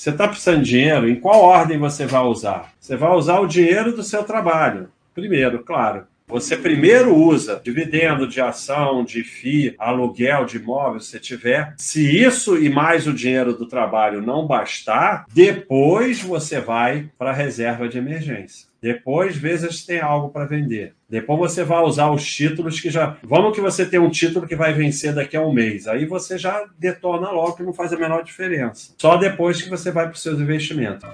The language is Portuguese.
Você está precisando de dinheiro, em qual ordem você vai usar? Você vai usar o dinheiro do seu trabalho. Primeiro, claro. Você primeiro usa dividendo de ação, de FII, aluguel de imóvel, se tiver. Se isso e mais o dinheiro do trabalho não bastar, depois você vai para a reserva de emergência. Depois, vezes tem algo para vender. Depois você vai usar os títulos que já. Vamos que você tem um título que vai vencer daqui a um mês. Aí você já detona logo que não faz a menor diferença. Só depois que você vai para os seus investimentos.